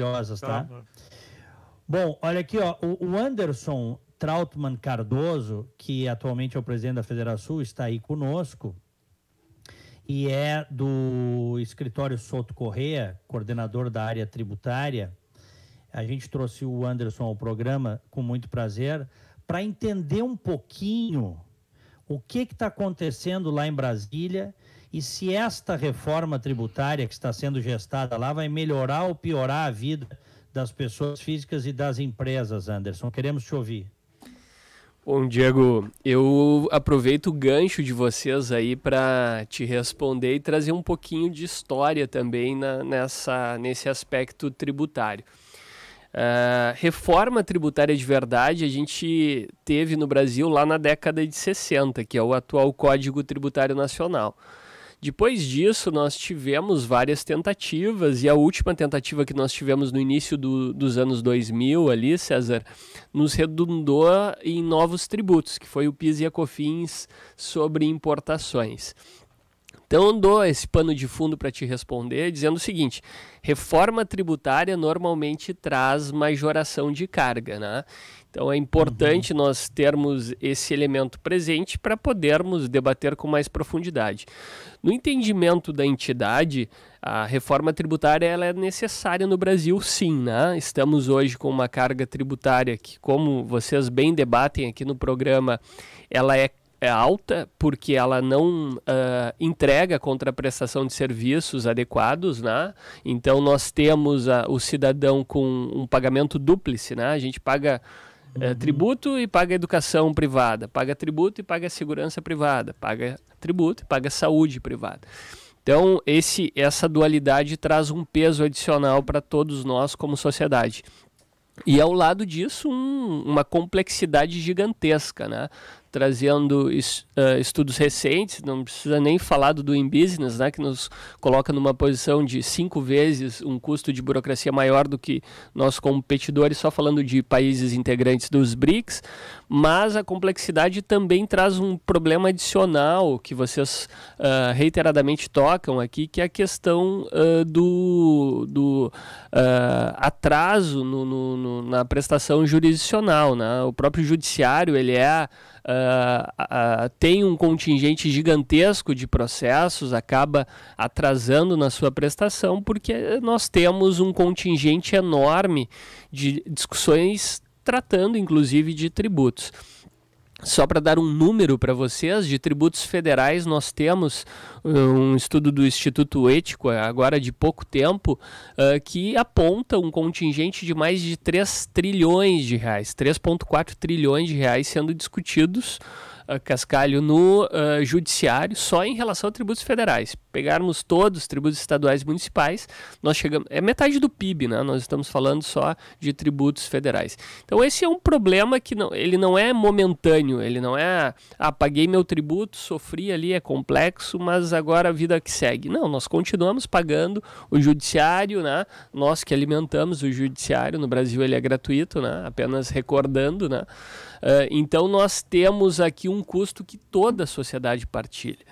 maravilhosas, tá? tá? Bom, olha aqui, ó, o Anderson Trautmann Cardoso, que atualmente é o presidente da Federação, está aí conosco e é do escritório Souto Correia, coordenador da área tributária. A gente trouxe o Anderson ao programa com muito prazer para entender um pouquinho o que está acontecendo lá em Brasília e se esta reforma tributária que está sendo gestada lá vai melhorar ou piorar a vida das pessoas físicas e das empresas, Anderson. Queremos te ouvir. Bom, Diego, eu aproveito o gancho de vocês aí para te responder e trazer um pouquinho de história também na, nessa, nesse aspecto tributário. Uh, reforma tributária de verdade a gente teve no Brasil lá na década de 60, que é o atual Código Tributário Nacional. Depois disso, nós tivemos várias tentativas, e a última tentativa que nós tivemos no início do, dos anos 2000, ali, César, nos redundou em novos tributos, que foi o PIS e a COFINS sobre importações. Então, eu dou esse pano de fundo para te responder, dizendo o seguinte: reforma tributária normalmente traz majoração de carga, né? Então é importante uhum. nós termos esse elemento presente para podermos debater com mais profundidade. No entendimento da entidade, a reforma tributária ela é necessária no Brasil, sim. Né? Estamos hoje com uma carga tributária que, como vocês bem debatem aqui no programa, ela é é alta porque ela não uh, entrega contraprestação de serviços adequados, né? Então nós temos uh, o cidadão com um pagamento dúplice, né? A gente paga é, tributo e paga educação privada, paga tributo e paga segurança privada, paga tributo e paga saúde privada. Então, esse, essa dualidade traz um peso adicional para todos nós como sociedade. E ao lado disso, um, uma complexidade gigantesca, né? Trazendo uh, estudos recentes, não precisa nem falar do Doing Business, né, que nos coloca numa posição de cinco vezes um custo de burocracia maior do que nossos competidores, só falando de países integrantes dos BRICS, mas a complexidade também traz um problema adicional que vocês uh, reiteradamente tocam aqui, que é a questão uh, do, do atraso no, no, no, na prestação jurisdicional. Né? O próprio judiciário ele é uh, uh, tem um contingente gigantesco de processos, acaba atrasando na sua prestação, porque nós temos um contingente enorme de discussões tratando inclusive de tributos. Só para dar um número para vocês, de tributos federais nós temos uh, um estudo do Instituto Ético, agora de pouco tempo, uh, que aponta um contingente de mais de 3 trilhões de reais, 3,4 trilhões de reais sendo discutidos cascalho no uh, judiciário só em relação a tributos federais. Pegarmos todos os tributos estaduais e municipais, nós chegamos. É metade do PIB, né? Nós estamos falando só de tributos federais. Então, esse é um problema que não, ele não é momentâneo, ele não é. Ah, paguei meu tributo, sofri ali, é complexo, mas agora a vida que segue. Não, nós continuamos pagando o judiciário, né? Nós que alimentamos o judiciário, no Brasil ele é gratuito, né? Apenas recordando, né? Uh, então nós temos aqui um custo que toda a sociedade partilha.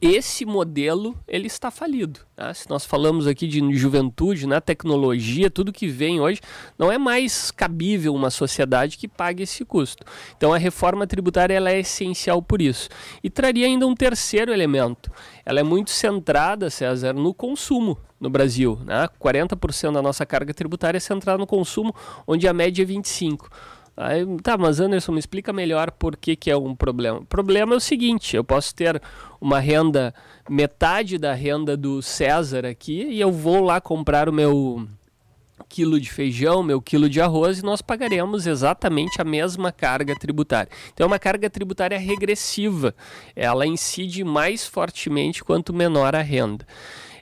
Esse modelo ele está falido. Tá? Se nós falamos aqui de juventude, na né, tecnologia, tudo que vem hoje, não é mais cabível uma sociedade que pague esse custo. Então a reforma tributária ela é essencial por isso. E traria ainda um terceiro elemento. Ela é muito centrada, César, no consumo no Brasil. Né? 40% da nossa carga tributária é centrada no consumo, onde a média é 25%. Aí, tá, mas Anderson, me explica melhor por que, que é um problema. O problema é o seguinte: eu posso ter uma renda, metade da renda do César aqui, e eu vou lá comprar o meu quilo de feijão, meu quilo de arroz, e nós pagaremos exatamente a mesma carga tributária. Então é uma carga tributária regressiva. Ela incide mais fortemente quanto menor a renda.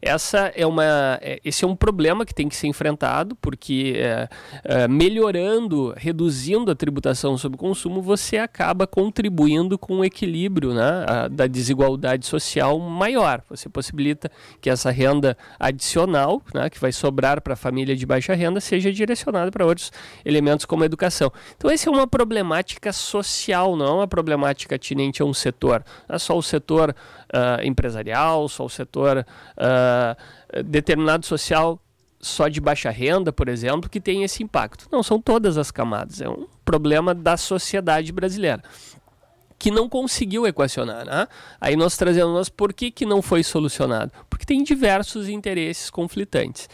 Essa é uma, é, esse é um problema que tem que ser enfrentado, porque é, é, melhorando, reduzindo a tributação sobre o consumo, você acaba contribuindo com um equilíbrio né, a, da desigualdade social maior. Você possibilita que essa renda adicional, né, que vai sobrar para a família de baixa renda, seja direcionada para outros elementos como a educação. Então, essa é uma problemática social, não é uma problemática atinente a um setor. Não é só o setor uh, empresarial, só o setor uh, determinado social só de baixa renda, por exemplo, que tem esse impacto. Não, são todas as camadas. É um problema da sociedade brasileira que não conseguiu equacionar. Né? Aí nós trazemos por que, que não foi solucionado? Porque tem diversos interesses conflitantes.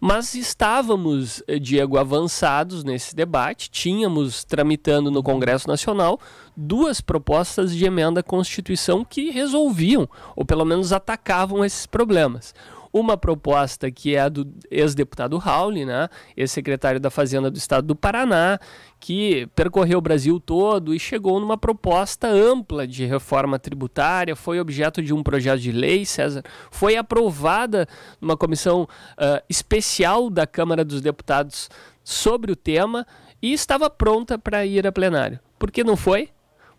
Mas estávamos, eh, Diego, avançados nesse debate, tínhamos tramitando no Congresso Nacional duas propostas de emenda à Constituição que resolviam, ou pelo menos atacavam esses problemas uma proposta que é a do ex-deputado Raul, né, ex-secretário da Fazenda do Estado do Paraná, que percorreu o Brasil todo e chegou numa proposta ampla de reforma tributária, foi objeto de um projeto de lei, César, foi aprovada numa comissão uh, especial da Câmara dos Deputados sobre o tema e estava pronta para ir a plenário. Por que não foi?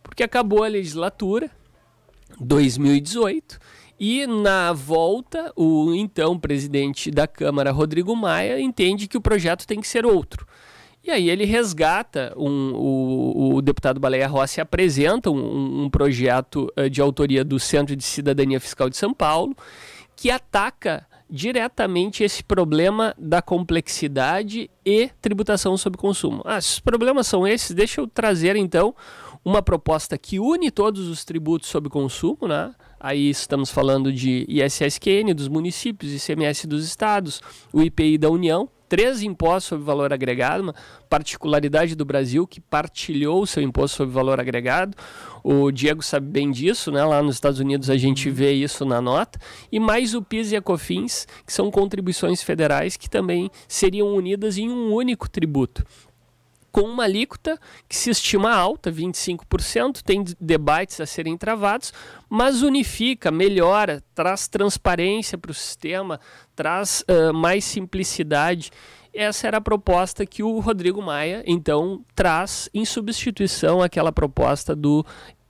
Porque acabou a legislatura, 2018, e na volta, o então presidente da Câmara, Rodrigo Maia, entende que o projeto tem que ser outro. E aí ele resgata, um, o, o, deputado Baleia Rossi apresenta um, um projeto uh, de autoria do Centro de Cidadania Fiscal de São Paulo, que ataca diretamente esse problema da complexidade e tributação sobre consumo. Ah, se os problemas são esses, deixa eu trazer então uma proposta que une todos os tributos sobre consumo, né? Aí estamos falando de ISSQN dos municípios, ICMS dos estados, o IPI da União, três impostos sobre valor agregado, uma particularidade do Brasil que partilhou o seu imposto sobre valor agregado. O Diego sabe bem disso, né? Lá nos Estados Unidos a gente vê isso na nota. E mais o PIS e a COFINS, que são contribuições federais que também seriam unidas em um único tributo com uma alíquota que se estima alta, 25%, tem debates a serem travados, mas unifica, melhora, traz transparência para o sistema, traz uh, mais simplicidade. Essa era a proposta que o Rodrigo Maia, então, traz em substituição àquela proposta do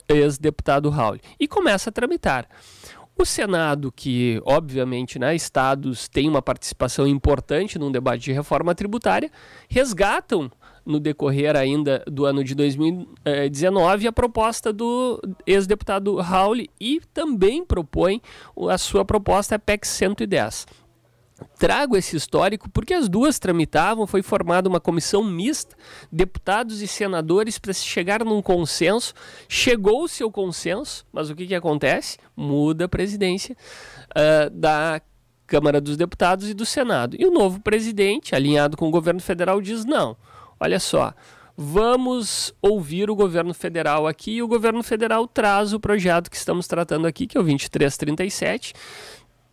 ex-deputado Raul. E começa a tramitar. O Senado, que obviamente né, estados têm uma participação importante num debate de reforma tributária, resgatam no decorrer ainda do ano de 2019 a proposta do ex-deputado Raul e também propõe a sua proposta PEC 110. Trago esse histórico porque as duas tramitavam, foi formada uma comissão mista, deputados e senadores, para se chegar num consenso. Chegou-se ao consenso, mas o que, que acontece? Muda a presidência uh, da Câmara dos Deputados e do Senado. E o novo presidente, alinhado com o governo federal, diz: não, olha só, vamos ouvir o governo federal aqui e o governo federal traz o projeto que estamos tratando aqui, que é o 2337,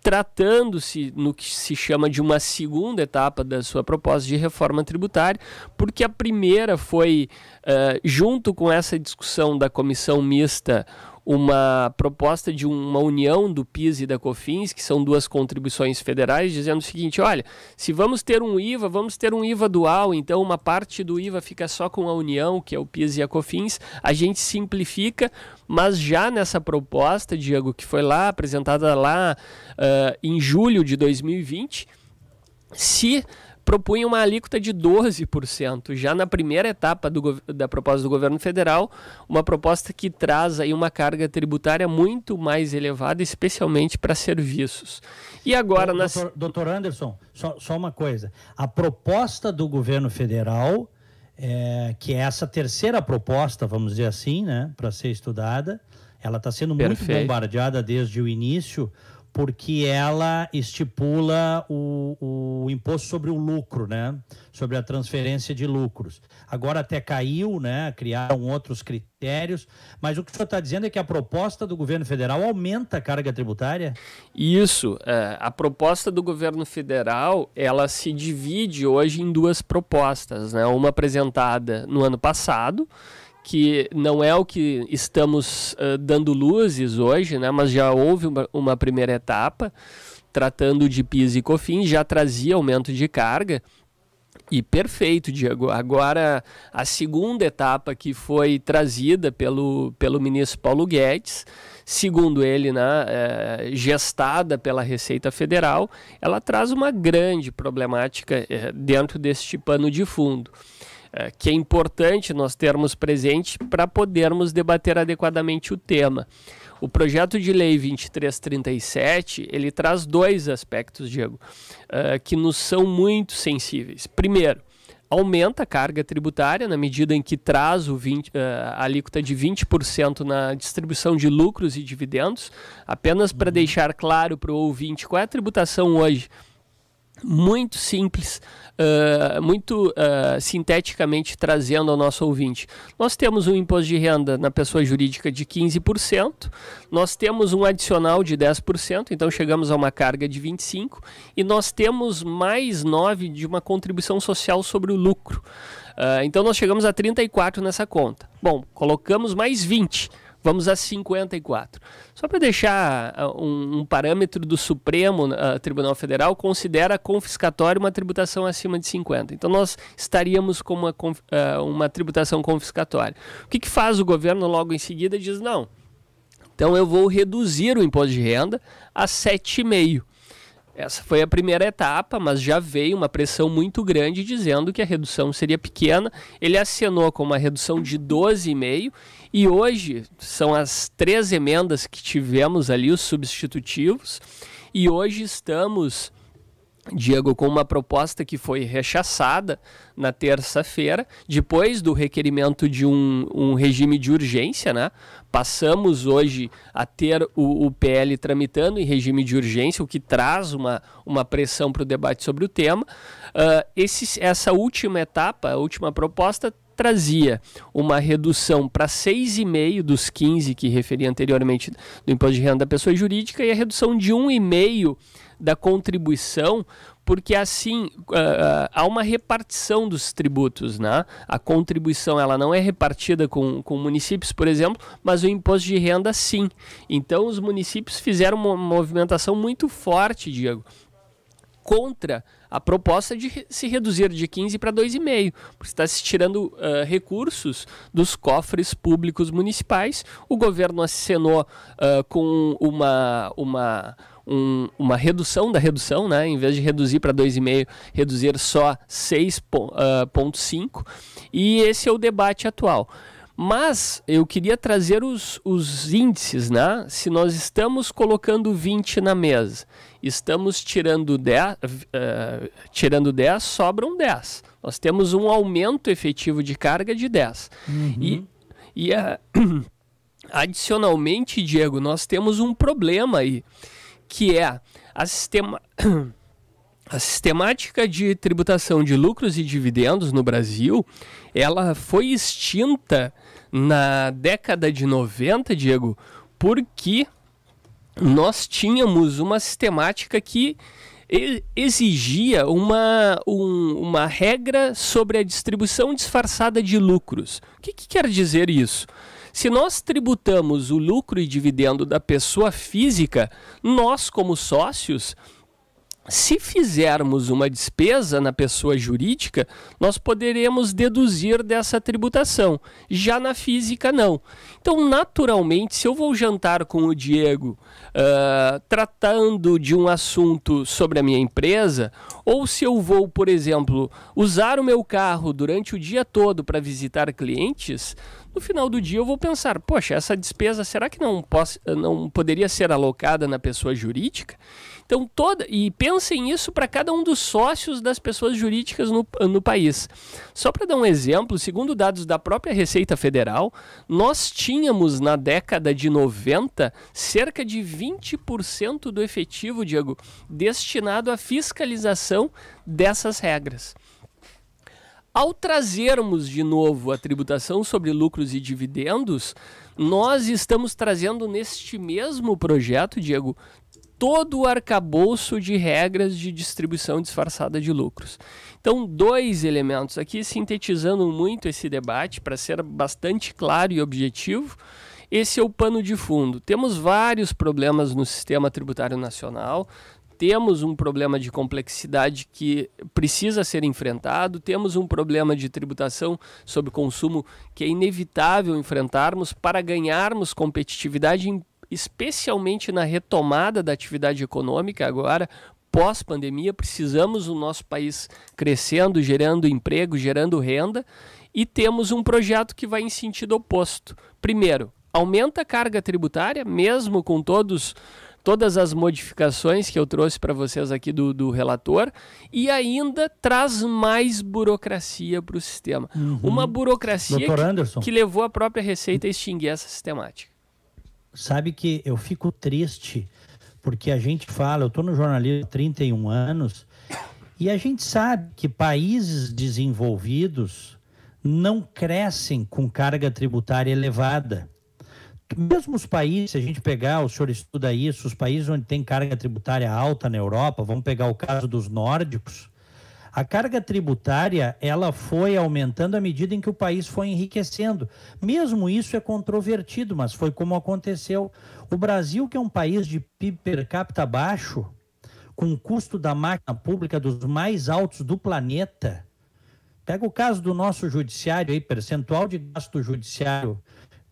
tratando-se no que se chama de uma segunda etapa da sua proposta de reforma tributária, porque a primeira foi, uh, junto com essa discussão da comissão mista, uma proposta de uma união do PIS e da COFINS, que são duas contribuições federais, dizendo o seguinte: olha, se vamos ter um IVA, vamos ter um IVA dual, então uma parte do IVA fica só com a União, que é o PIS e a COFINS, a gente simplifica, mas já nessa proposta, Diego, que foi lá apresentada lá uh, em julho de 2020, se propunha uma alíquota de 12%, já na primeira etapa do, da proposta do governo federal, uma proposta que traz aí uma carga tributária muito mais elevada, especialmente para serviços. E agora... Doutor, nas... doutor Anderson, só, só uma coisa. A proposta do governo federal, é, que é essa terceira proposta, vamos dizer assim, né, para ser estudada, ela está sendo muito Perfeito. bombardeada desde o início, porque ela estipula o, o imposto sobre o lucro, né? Sobre a transferência de lucros. Agora até caiu, né? Criaram outros critérios, mas o que o senhor está dizendo é que a proposta do governo federal aumenta a carga tributária? Isso. É, a proposta do governo federal ela se divide hoje em duas propostas, né? Uma apresentada no ano passado que não é o que estamos uh, dando luzes hoje, né, mas já houve uma, uma, primeira etapa tratando de PIS e COFINS, já trazia aumento de carga. E perfeito, Diego. Agora, a segunda etapa que foi trazida pelo, pelo ministro Paulo Guedes, segundo ele, né, é, gestada pela Receita Federal, ela traz uma grande problemática é, dentro deste pano de fundo. É, que é importante nós termos presente para podermos debater adequadamente o tema. O projeto de lei 2337, ele traz dois aspectos, Diego, uh, que nos são muito sensíveis. Primeiro, aumenta a carga tributária na medida em que traz o 20, uh, a alíquota de 20% na distribuição de lucros e dividendos. Apenas para uhum. deixar claro para o ouvinte qual é a tributação hoje muito simples, uh, muito uh, sinteticamente trazendo ao nosso ouvinte. Nós temos um imposto de renda na pessoa jurídica de 15%, nós temos um adicional de 10%, então chegamos a uma carga de 25%, e nós temos mais 9% de uma contribuição social sobre o lucro. Uh, então nós chegamos a 34% nessa conta. Bom, colocamos mais 20% Vamos a 54. Só para deixar uh, um, um, parâmetro do Supremo uh, Tribunal Federal, considera confiscatório uma tributação acima de 50. Então nós estaríamos com uma, uh, uma tributação confiscatória. O que, que faz o governo logo em seguida? Diz: não. Então eu vou reduzir o imposto de renda a 7,5. Essa foi a primeira etapa, mas já veio uma pressão muito grande dizendo que a redução seria pequena. Ele acenou com uma redução de 12,5 e hoje são as três emendas que tivemos ali, os substitutivos, e hoje estamos Diego, com uma proposta que foi rechaçada na terça-feira, depois do requerimento de um, um, regime de urgência, né? Passamos hoje a ter o, o, PL tramitando em regime de urgência, o que traz uma, uma pressão para o debate sobre o tema. Uh, esse, essa última etapa, a última proposta, trazia uma redução para 6,5 dos 15 que referi anteriormente do imposto de renda da pessoa jurídica e a redução de 1,5 da contribuição, porque assim uh, há uma repartição dos tributos, né? A contribuição ela não é repartida com, com municípios, por exemplo, mas o imposto de renda sim. Então os municípios fizeram uma movimentação muito forte, Diego, contra a proposta de se reduzir de 15 para 2,5, porque está se tirando uh, recursos dos cofres públicos municipais. O governo acenou uh, com uma, uma um, uma redução da redução, né? em vez de reduzir para 2,5, reduzir só 6,5, uh, e esse é o debate atual. Mas eu queria trazer os, os índices, né? Se nós estamos colocando 20 na mesa, estamos tirando 10, uh, tirando 10 sobram 10. Nós temos um aumento efetivo de carga de 10. Uhum. E, e uh, adicionalmente, Diego, nós temos um problema aí que é a, sistema... a sistemática de tributação de lucros e dividendos no Brasil, ela foi extinta na década de 90, Diego, porque nós tínhamos uma sistemática que exigia uma, um, uma regra sobre a distribuição disfarçada de lucros. O que, que quer dizer isso? Se nós tributamos o lucro e dividendo da pessoa física, nós, como sócios, se fizermos uma despesa na pessoa jurídica, nós poderemos deduzir dessa tributação. Já na física, não. Então, naturalmente, se eu vou jantar com o Diego uh, tratando de um assunto sobre a minha empresa, ou se eu vou, por exemplo, usar o meu carro durante o dia todo para visitar clientes, no final do dia eu vou pensar, poxa, essa despesa será que não, posso, não poderia ser alocada na pessoa jurídica? Então, toda. E pensem isso para cada um dos sócios das pessoas jurídicas no, no país. Só para dar um exemplo, segundo dados da própria Receita Federal, nós tínhamos na década de 90 cerca de 20% do efetivo, Diego, destinado à fiscalização dessas regras. Ao trazermos de novo a tributação sobre lucros e dividendos, nós estamos trazendo neste mesmo projeto, Diego, todo o arcabouço de regras de distribuição disfarçada de lucros. Então, dois elementos aqui sintetizando muito esse debate para ser bastante claro e objetivo. Esse é o pano de fundo. Temos vários problemas no sistema tributário nacional, temos um problema de complexidade que precisa ser enfrentado, temos um problema de tributação sobre consumo que é inevitável enfrentarmos para ganharmos competitividade, especialmente na retomada da atividade econômica agora pós-pandemia, precisamos o nosso país crescendo, gerando emprego, gerando renda, e temos um projeto que vai em sentido oposto. Primeiro, aumenta a carga tributária, mesmo com todos todas as modificações que eu trouxe para vocês aqui do, do, relator e ainda traz mais burocracia para o sistema. Uhum. Uma burocracia que, que, levou a própria Receita a extinguir essa sistemática. Sabe que eu fico triste porque a gente fala, eu estou no jornalismo há 31 anos e a gente sabe que países desenvolvidos não crescem com carga tributária elevada. Mesmo os países, se a gente pegar, o senhor estuda isso, os países onde tem carga tributária alta na Europa, vamos pegar o caso dos nórdicos, a carga tributária ela foi aumentando à medida em que o país foi enriquecendo. Mesmo isso é controvertido, mas foi como aconteceu. O Brasil, que é um país de PIB per capita baixo, com o custo da máquina pública dos mais altos do planeta, pega o caso do nosso judiciário aí, percentual de gasto judiciário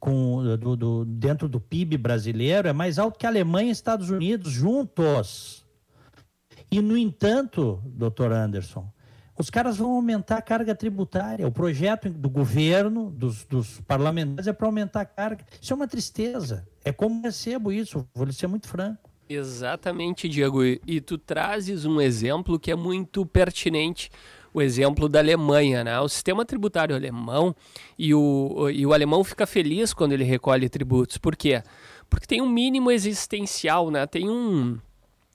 com, do, do, dentro do PIB brasileiro é mais alto que a Alemanha e Estados Unidos juntos. E, no entanto, doutor Anderson, os caras vão aumentar a carga tributária. O projeto do governo, dos, dos parlamentares, é para aumentar a carga. Isso é uma tristeza. É como recebo isso, vou lhe ser muito franco. Exatamente, Diego. E tu trazes um exemplo que é muito pertinente o exemplo da Alemanha, né? O sistema tributário alemão e o, e o alemão fica feliz quando ele recolhe tributos. Por quê? Porque tem um mínimo existencial, né? Tem um,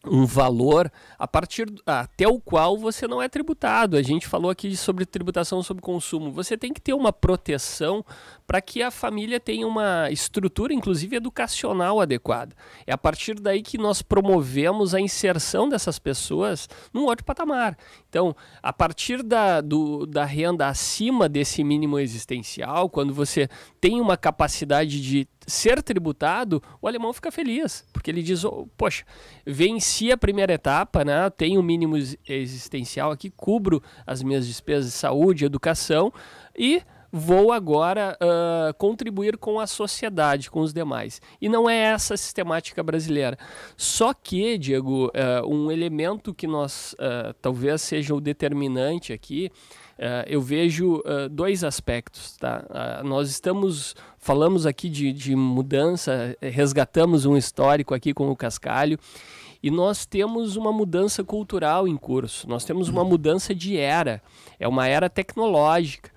um valor a partir até o qual você não é tributado. A gente falou aqui sobre tributação sobre consumo. Você tem que ter uma proteção para que a família tenha uma estrutura, inclusive educacional adequada. É a partir daí que nós promovemos a inserção dessas pessoas num outro patamar. Então, a partir da, do, da renda acima desse mínimo existencial, quando você tem uma capacidade de ser tributado, o alemão fica feliz, porque ele diz: oh, Poxa, venci a primeira etapa, né? tenho o mínimo existencial aqui, cubro as minhas despesas de saúde, educação e vou agora uh, contribuir com a sociedade, com os demais. E não é essa a sistemática brasileira. Só que, Diego, uh, um elemento que nós uh, talvez seja o determinante aqui, eu vejo dois aspectos. Tá? nós estamos, falamos aqui de, de mudança, resgatamos um histórico aqui com o Cascalho. E nós temos uma mudança cultural em curso, nós temos uma mudança de era, é uma era tecnológica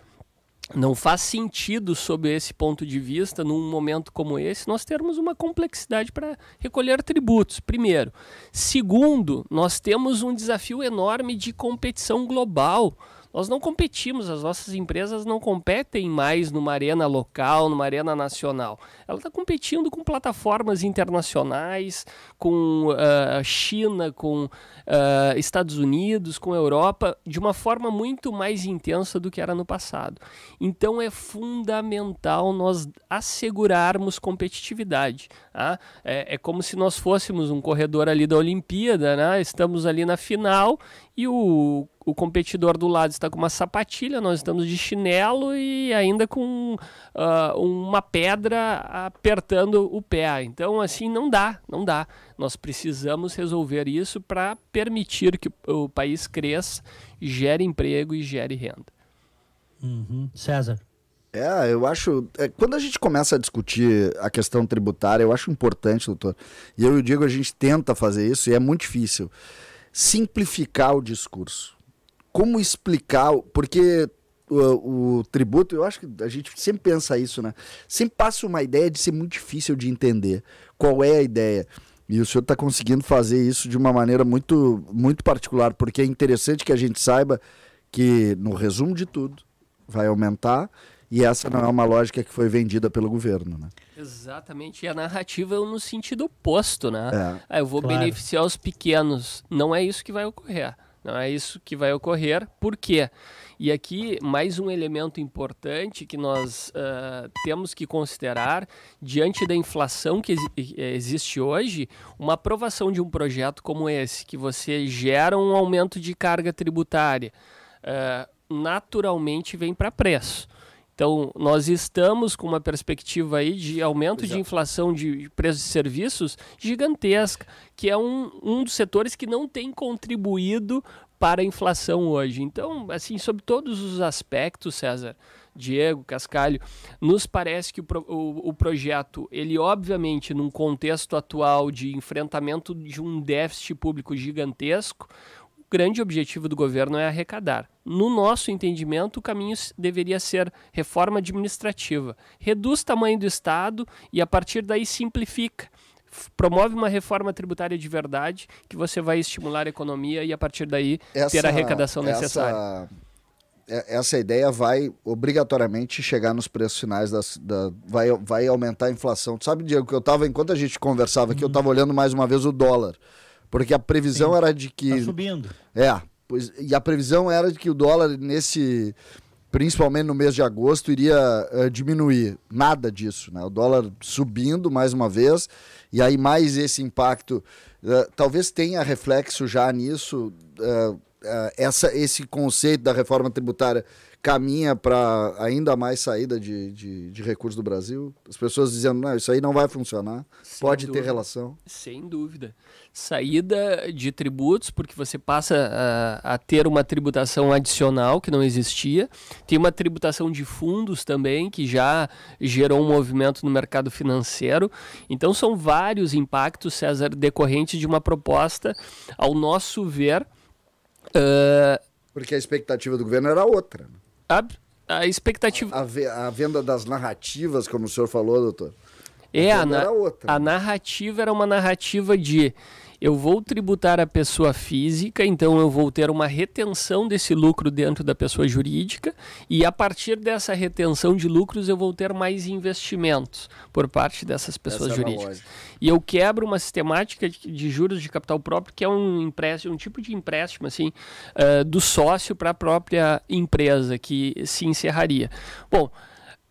não faz sentido, sob esse ponto de vista, num momento como esse, nós termos uma complexidade para recolher tributos, primeiro. Segundo, nós temos um desafio enorme de competição global. Nós não competimos, as nossas empresas não competem mais numa arena local, numa arena nacional. Ela está competindo com plataformas internacionais, com uh, China, com uh, Estados Unidos, com Europa, de uma forma muito mais intensa do que era no passado. Então é fundamental nós assegurarmos competitividade. Tá? É, é como se nós fôssemos um corredor ali da Olimpíada, né? estamos ali na final e o o competidor do lado está com uma sapatilha, nós estamos de chinelo e ainda com uh, uma pedra apertando o pé. Então, assim, não dá, não dá. Nós precisamos resolver isso para permitir que o país cresça, gere emprego e gere renda. Uhum. César. É, eu acho. É, quando a gente começa a discutir a questão tributária, eu acho importante, doutor. E eu e o Diego, a gente tenta fazer isso e é muito difícil. Simplificar o discurso como explicar, porque o, o, tributo, eu acho que a gente sempre pensa isso, né? Sempre passa uma ideia de ser muito difícil de entender qual é a ideia. E o senhor está conseguindo fazer isso de uma maneira muito, muito particular, porque é interessante que a gente saiba que, no resumo de tudo, vai aumentar e essa não é uma lógica que foi vendida pelo governo, né? Exatamente, e a narrativa é no sentido oposto, né? É. Ah, eu vou claro. beneficiar os pequenos. Não é isso que vai ocorrer. Não é isso que vai ocorrer. Por quê? E aqui, mais um elemento importante que nós uh, temos que considerar, diante da inflação que ex existe hoje, uma aprovação de um projeto como esse, que você gera um aumento de carga tributária, uh, naturalmente vem para preço. Então, nós estamos com uma perspectiva aí de aumento Exato. de inflação de preços de serviços gigantesca, que é um, um dos setores que não tem contribuído para a inflação hoje. Então, assim, sobre todos os aspectos, César, Diego, Cascalho, nos parece que o, o, o, projeto, ele obviamente, num contexto atual de enfrentamento de um déficit público gigantesco, grande objetivo do governo é arrecadar. No nosso entendimento, o caminho deveria ser reforma administrativa. Reduz o tamanho do Estado e, a partir daí, simplifica. Promove uma reforma tributária de verdade que você vai estimular a economia e, a partir daí, essa, ter a arrecadação essa, necessária. É, essa ideia vai obrigatoriamente chegar nos preços finais, das, da, vai, vai aumentar a inflação. Tu sabe, Diego, que eu estava, enquanto a gente conversava aqui, eu estava olhando mais uma vez o dólar. Porque a previsão Sim. era de que. Tá subindo. É. Pois, e a previsão era de que o dólar, nesse. Principalmente no mês de agosto, iria uh, diminuir. Nada disso. Né? O dólar subindo mais uma vez. E aí, mais esse impacto. Uh, talvez tenha reflexo já nisso. Uh, essa, esse conceito da reforma tributária caminha para ainda mais saída de, de, de, recursos do Brasil? As pessoas dizendo, não, isso aí não vai funcionar, Sem pode dúvida. ter relação? Sem dúvida. Saída de tributos, porque você passa a, a, ter uma tributação adicional que não existia. Tem uma tributação de fundos também, que já gerou um movimento no mercado financeiro. Então, são vários impactos, César, decorrentes de uma proposta, ao nosso ver. Uh, porque a expectativa do governo era outra. Né? A, a expectativa. A, a, venda das narrativas, como o senhor falou, doutor. É, a, na, a narrativa era uma narrativa de eu vou tributar a pessoa física, então eu vou ter uma retenção desse lucro dentro da pessoa jurídica, e a partir dessa retenção de lucros eu vou ter mais investimentos por parte dessas pessoas Essa é jurídicas. É e eu quebro uma sistemática de, de, juros de capital próprio, que é um empréstimo, um tipo de empréstimo assim, uh, do sócio para a própria empresa que se encerraria. Bom,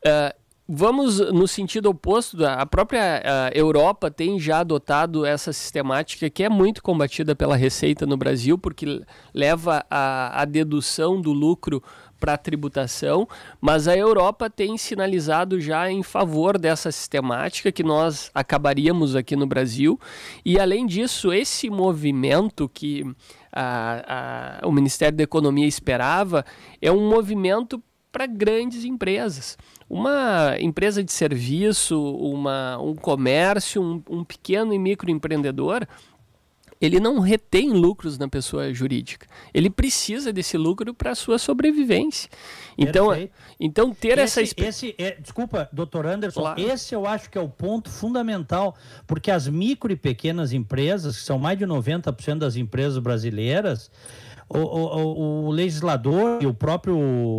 uh, Vamos no sentido oposto, a própria a Europa tem já adotado essa sistemática que é muito combatida pela Receita no Brasil, porque leva a, a dedução do lucro para a tributação, mas a Europa tem sinalizado já em favor dessa sistemática que nós acabaríamos aqui no Brasil. E além disso, esse movimento que a, a, o Ministério da Economia esperava é um movimento para grandes empresas. Uma empresa de serviço, uma, um comércio, um, um pequeno e microempreendedor, ele não retém lucros na pessoa jurídica. Ele precisa desse lucro para a sua sobrevivência. Então, então ter esse, essa esse é, desculpa, doutor Anderson, claro. esse eu acho que é o ponto fundamental, porque as micro e pequenas empresas, que são mais de 90% das empresas brasileiras, o, o, o legislador e o próprio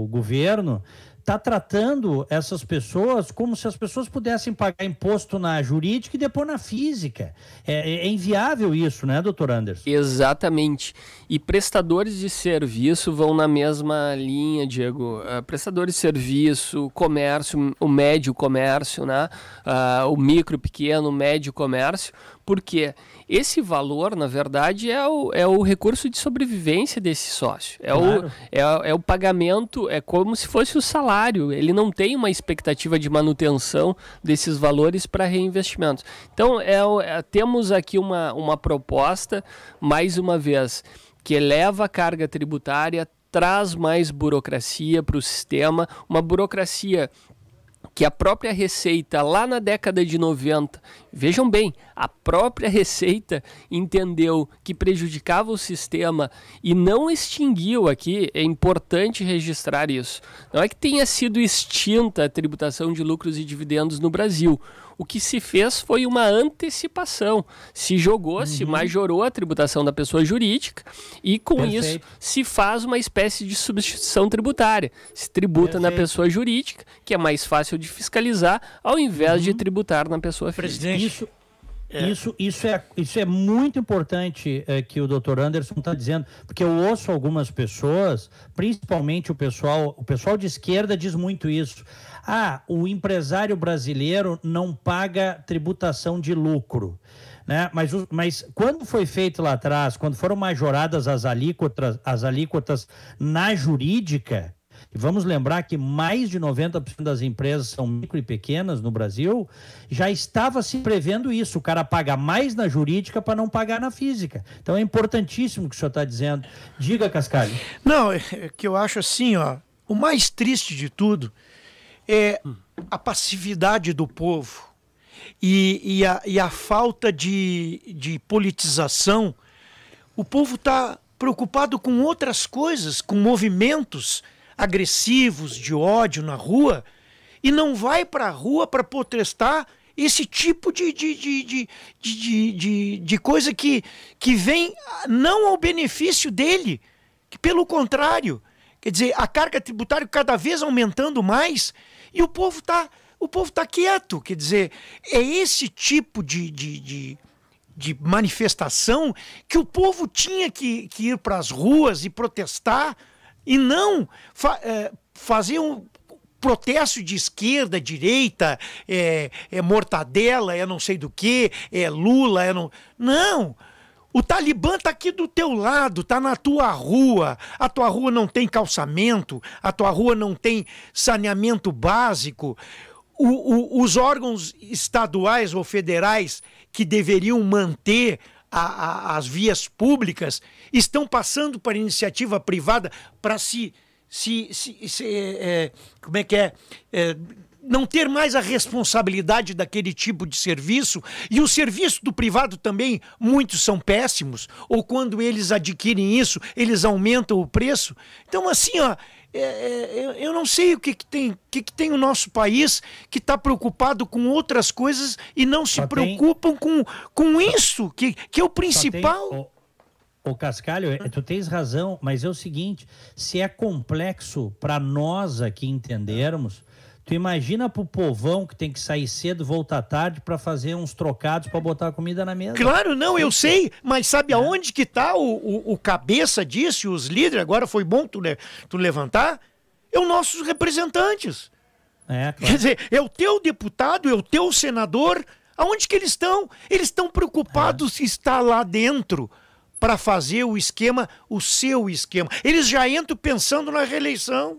governo está tratando essas pessoas como se as pessoas pudessem pagar imposto na jurídica e depois na física. É, é, inviável isso, né, doutor Anderson? Exatamente. E prestadores de serviço vão na mesma linha, Diego. Uh, prestadores de serviço, comércio, o médio comércio, né? Uh, o micro, pequeno, médio comércio. Por quê? Esse valor, na verdade, é o, é o recurso de sobrevivência desse sócio. É, claro. o, é, é o pagamento, é como se fosse o salário. Ele não tem uma expectativa de manutenção desses valores para reinvestimentos. Então, é, é, temos aqui uma, uma proposta, mais uma vez, que eleva a carga tributária, traz mais burocracia para o sistema, uma burocracia que a própria Receita, lá na década de 90, vejam bem, a própria Receita entendeu que prejudicava o sistema e não extinguiu aqui, é importante registrar isso. Não é que tenha sido extinta a tributação de lucros e dividendos no Brasil o que se fez foi uma antecipação. Se jogou, uhum. se majorou a tributação da pessoa jurídica e com Perfeito. isso se faz uma espécie de substituição tributária. Se tributa Perfeito. na pessoa jurídica, que é mais fácil de fiscalizar, ao invés uhum. de tributar na pessoa física. Isso, é. Isso, isso, é, isso é muito importante é, que o doutor Anderson está dizendo, porque eu ouço algumas pessoas, principalmente o pessoal, o pessoal de esquerda diz muito isso. Ah, o empresário brasileiro não paga tributação de lucro. Né? Mas, mas quando foi feito lá atrás, quando foram majoradas as alíquotas, as alíquotas na jurídica, E vamos lembrar que mais de 90% das empresas são micro e pequenas no Brasil, já estava se prevendo isso. O cara paga mais na jurídica para não pagar na física. Então é importantíssimo o que o senhor está dizendo. Diga, Cascalho. Não, é que eu acho assim, ó, o mais triste de tudo é a passividade do povo e, e, a, e a falta de, de politização. O povo está preocupado com outras coisas, com movimentos agressivos de ódio na rua e não vai para a rua para protestar esse tipo de, de, de, de, de, de, coisa que, que vem não ao benefício dele, que pelo contrário, quer dizer, a carga tributária cada vez aumentando mais e o povo está o povo tá quieto, quer dizer, é esse tipo de, de, de de manifestação que o povo tinha que, que ir para as ruas e protestar e não fa é, fazer um protesto de esquerda, direita, é, é mortadela, é não sei do que, é Lula, é não. Não! O Talibã tá aqui do teu lado, tá na tua rua. A tua rua não tem calçamento, a tua rua não tem saneamento básico. O, o, os órgãos estaduais ou federais que deveriam manter a, a, as vias públicas estão passando para iniciativa privada para se, se, se, se é, como é que é, é não ter mais a responsabilidade daquele tipo de serviço e o serviço do privado também muitos são péssimos ou quando eles adquirem isso eles aumentam o preço então assim ó é, é, eu não sei o que, que tem, o que, que tem o nosso país que está preocupado com outras coisas e não se Só preocupam tem... com, com isso, que, que é o principal. O Cascalho, é, tu tens razão, mas é o seguinte: se é complexo para nós aqui entendermos, Tu imagina pro povão que tem que sair cedo, voltar tarde para fazer uns trocados para botar comida na mesa. Claro, não, eu sei, mas sabe é. aonde que tá o, o, o, cabeça disso, os líderes, agora foi bom tu, tu levantar? É os nossos representantes. É, claro. Quer dizer, é o teu deputado, é o teu senador, aonde que eles estão? Eles estão preocupados é. se está lá dentro para fazer o esquema, o seu esquema. Eles já entram pensando na reeleição.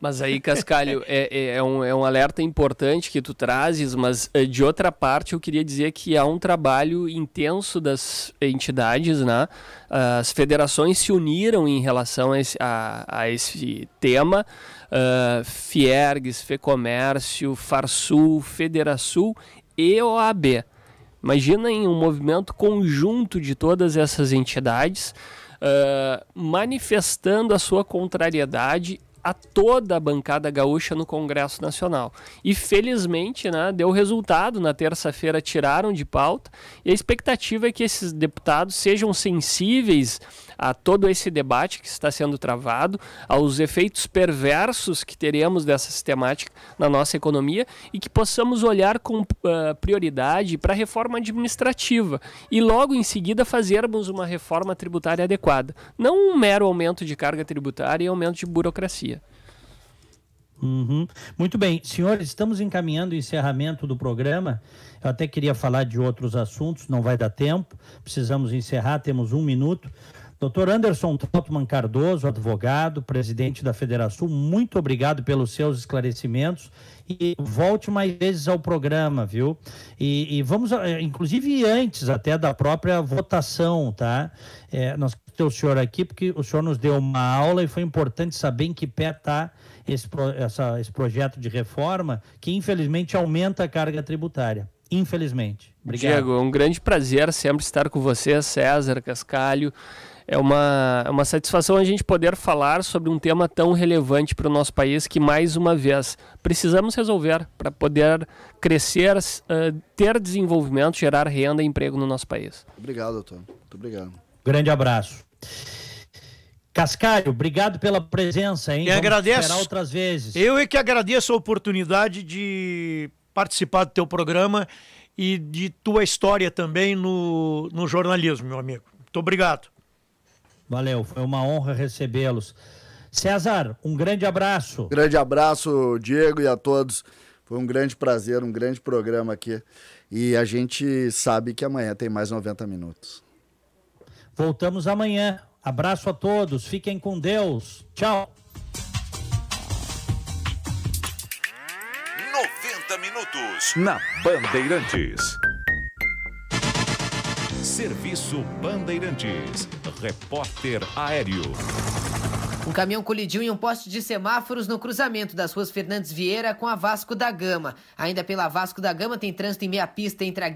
Mas aí, Cascalho, é, é, é, um, é um alerta importante que tu trazes, mas eh, de outra parte eu queria dizer que há um trabalho intenso das entidades, né? As federações se uniram em relação a esse, a, a esse tema. Uh, Fiergs, Fecomércio, Farsul, Federasul e OAB. Imaginem um movimento conjunto de todas essas entidades uh, manifestando a sua contrariedade a toda a bancada gaúcha no Congresso Nacional. E felizmente, né, deu resultado. Na terça-feira tiraram de pauta e a expectativa é que esses deputados sejam sensíveis a todo esse debate que está sendo travado, aos efeitos perversos que teremos dessa sistemática na nossa economia e que possamos olhar com uh, prioridade para a reforma administrativa e logo em seguida fazermos uma reforma tributária adequada. Não um mero aumento de carga tributária e aumento de burocracia. Uhum. Muito bem, senhores, estamos encaminhando o encerramento do programa. Eu até queria falar de outros assuntos, não vai dar tempo, precisamos encerrar, temos um minuto. Doutor Anderson Trautmann Cardoso, advogado, presidente da Federação, muito obrigado pelos seus esclarecimentos e volte mais vezes ao programa, viu? E, e vamos, eh, inclusive antes até da própria votação, tá? É, nós temos o senhor aqui porque o senhor nos deu uma aula e foi importante saber em que pé está esse, essa, esse projeto de reforma que infelizmente aumenta a carga tributária. Infelizmente. Obrigado. Diego, é um grande prazer sempre estar com você, César Cascalho é uma, é uma satisfação a gente poder falar sobre um tema tão relevante para o nosso país que, mais uma vez, precisamos resolver para poder crescer, uh, ter desenvolvimento, gerar renda e emprego no nosso país. Obrigado, doutor. Muito obrigado. Grande abraço. Cascalho, obrigado pela presença, hein? Eu Vamos agradeço. outras vezes. Eu é que agradeço a oportunidade de participar do teu programa e de tua história também no, no jornalismo, meu amigo. Muito obrigado. Valeu, foi uma honra recebê-los. César, um grande abraço. Grande abraço, Diego, e a todos. Foi um grande prazer, um grande programa aqui. E a gente sabe que amanhã tem mais 90 minutos. Voltamos amanhã. Abraço a todos. Fiquem com Deus. Tchau. 90 minutos na Bandeirantes. Serviço Bandeirantes. Repórter Aéreo. Um caminhão colidiu em um poste de semáforos no cruzamento das ruas Fernandes Vieira com a Vasco da Gama. Ainda pela Vasco da Gama tem trânsito em meia pista entre a